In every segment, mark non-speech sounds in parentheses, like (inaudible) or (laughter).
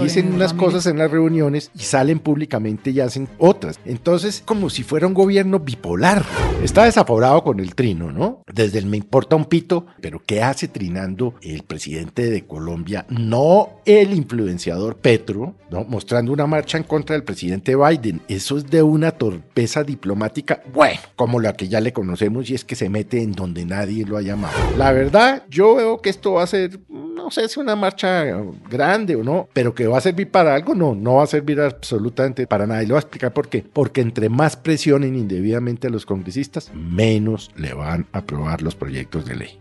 Dicen unas cosas en las reuniones y salen públicamente y hacen otras. Entonces, como si fuera un gobierno bipolar. Está desaforado con el trino, ¿no? Desde el me importa un pito, pero ¿qué hace trinando el presidente de Colombia? No el influenciador Petro, ¿no? Mostrando una marcha en contra del presidente Biden. Eso es de una torpeza diplomática, bueno, como la que ya le conocemos y es que se mete en donde nadie lo ha llamado. La verdad, yo veo que esto va a ser, no sé si una marcha grande o no, pero que va a servir para algo, no, no va a servir absolutamente para nada. Y lo voy a explicar por qué. Porque entre más presionen indebidamente a los congresistas, menos le van a aprobar los proyectos de ley.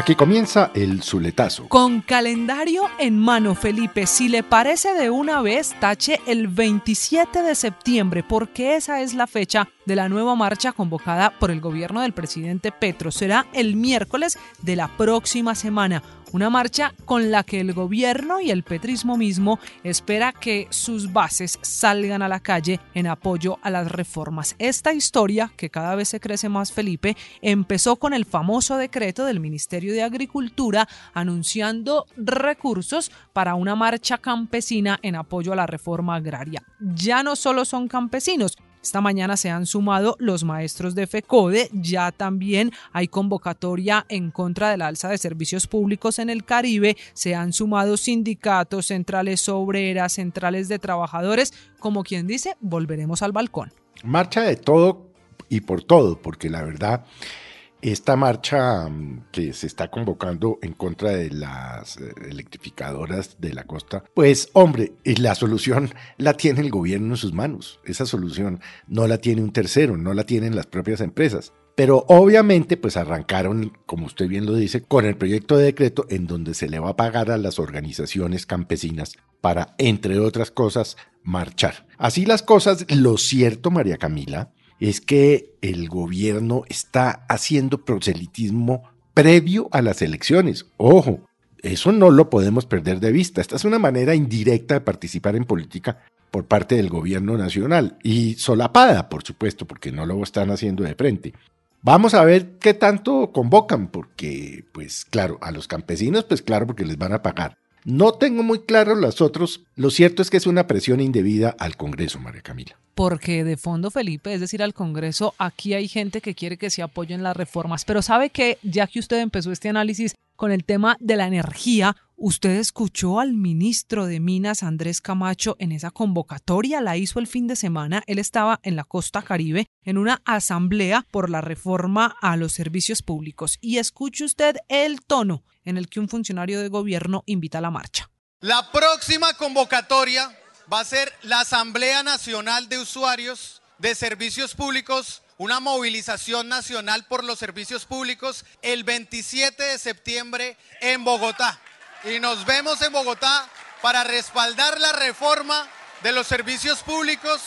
Aquí comienza el Zuletazo. Con calendario en mano, Felipe, si le parece de una vez, tache el 27 de septiembre, porque esa es la fecha de la nueva marcha convocada por el gobierno del presidente Petro. Será el miércoles de la próxima semana. Una marcha con la que el gobierno y el petrismo mismo espera que sus bases salgan a la calle en apoyo a las reformas. Esta historia, que cada vez se crece más Felipe, empezó con el famoso decreto del Ministerio de Agricultura anunciando recursos para una marcha campesina en apoyo a la reforma agraria. Ya no solo son campesinos, esta mañana se han sumado los maestros de FECODE, ya también hay convocatoria en contra del alza de servicios públicos en el Caribe, se han sumado sindicatos, centrales obreras, centrales de trabajadores, como quien dice, volveremos al balcón. Marcha de todo y por todo, porque la verdad esta marcha mm, que se está convocando en contra de las eh, electrificadoras de la costa, pues hombre, la solución (laughs) la tiene el gobierno en sus manos. Esa solución no la tiene un tercero, no la tienen las propias empresas. Pero obviamente pues arrancaron, como usted bien lo dice, con el proyecto de decreto en donde se le va a pagar a las organizaciones campesinas para, entre otras cosas, marchar. Así las cosas, lo cierto, María Camila, es que el gobierno está haciendo proselitismo previo a las elecciones. Ojo, eso no lo podemos perder de vista. Esta es una manera indirecta de participar en política por parte del gobierno nacional y solapada, por supuesto, porque no lo están haciendo de frente. Vamos a ver qué tanto convocan, porque, pues claro, a los campesinos, pues claro, porque les van a pagar. No tengo muy claro los otros. Lo cierto es que es una presión indebida al Congreso, María Camila. Porque de fondo, Felipe, es decir, al Congreso, aquí hay gente que quiere que se apoyen las reformas. Pero sabe que, ya que usted empezó este análisis con el tema de la energía, ¿usted escuchó al ministro de Minas, Andrés Camacho, en esa convocatoria? La hizo el fin de semana. Él estaba en la costa caribe en una asamblea por la reforma a los servicios públicos. Y escuche usted el tono en el que un funcionario de gobierno invita a la marcha. La próxima convocatoria va a ser la Asamblea Nacional de Usuarios de Servicios Públicos, una movilización nacional por los servicios públicos el 27 de septiembre en Bogotá. Y nos vemos en Bogotá para respaldar la reforma de los servicios públicos.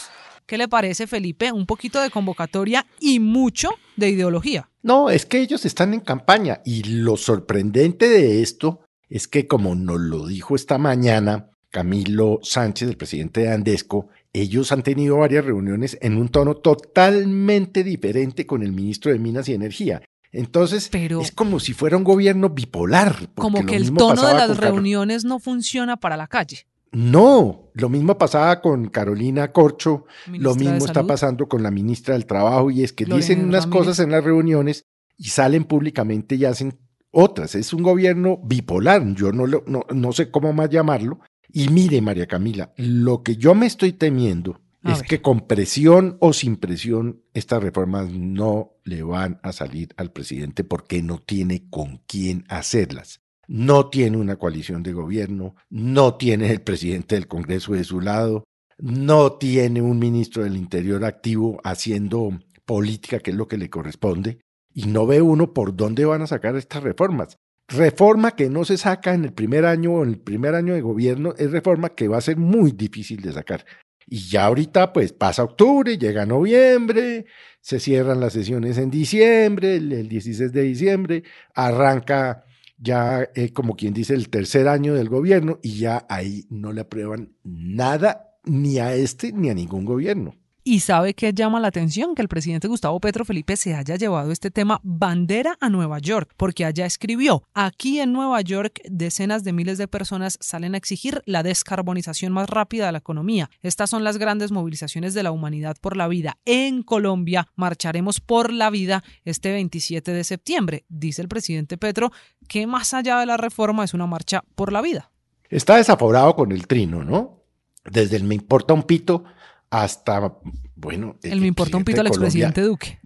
¿Qué le parece, Felipe? Un poquito de convocatoria y mucho de ideología. No, es que ellos están en campaña y lo sorprendente de esto es que como nos lo dijo esta mañana Camilo Sánchez, el presidente de Andesco, ellos han tenido varias reuniones en un tono totalmente diferente con el ministro de Minas y Energía. Entonces, es como si fuera un gobierno bipolar. Como que el tono de las reuniones no funciona para la calle. No, lo mismo pasaba con Carolina Corcho, lo mismo está pasando con la ministra del Trabajo y es que dicen unas cosas en las reuniones y salen públicamente y hacen otras. Es un gobierno bipolar, yo no, no, no sé cómo más llamarlo. Y mire, María Camila, lo que yo me estoy temiendo es que con presión o sin presión estas reformas no le van a salir al presidente porque no tiene con quién hacerlas no tiene una coalición de gobierno, no tiene el presidente del Congreso de su lado, no tiene un ministro del Interior activo haciendo política, que es lo que le corresponde. y no ve uno por dónde van a sacar estas reformas. Reforma que no se saca en el primer año o en el primer año de gobierno es reforma que va a ser muy difícil de sacar. Y ya ahorita pues pasa octubre, llega noviembre, se cierran las sesiones en diciembre, el, 16 de diciembre, arranca ya eh, como quien dice el tercer año del gobierno y ya ahí no le aprueban nada ni a este ni a ningún gobierno. Y sabe que llama la atención que el presidente Gustavo Petro Felipe se haya llevado este tema bandera a Nueva York, porque allá escribió, aquí en Nueva York decenas de miles de personas salen a exigir la descarbonización más rápida de la economía. Estas son las grandes movilizaciones de la humanidad por la vida. En Colombia marcharemos por la vida este 27 de septiembre, dice el presidente Petro, que más allá de la reforma es una marcha por la vida. Está desaforado con el trino, ¿no? Desde el me importa un pito hasta, bueno... El, me importa un pito al expresidente Duque.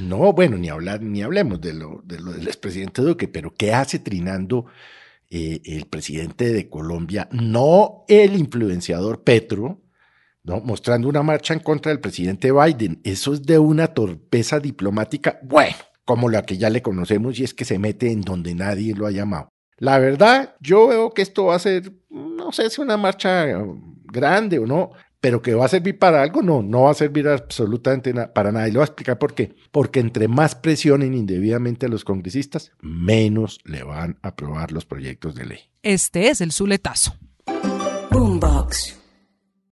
No, bueno, ni hablar, ni hablemos de lo, de lo del expresidente Duque, pero ¿qué hace trinando eh, el presidente de Colombia? No el influenciador Petro, ¿no? mostrando una marcha en contra del presidente Biden. Eso es de una torpeza diplomática, bueno, como la que ya le conocemos y es que se mete en donde nadie lo ha llamado. La verdad, yo veo que esto va a ser, no sé si una marcha grande o no, pero que va a servir para algo, no, no va a servir absolutamente para nada. Y le voy a explicar por qué. Porque entre más presionen indebidamente a los congresistas, menos le van a aprobar los proyectos de ley. Este es el Zuletazo. Boombox.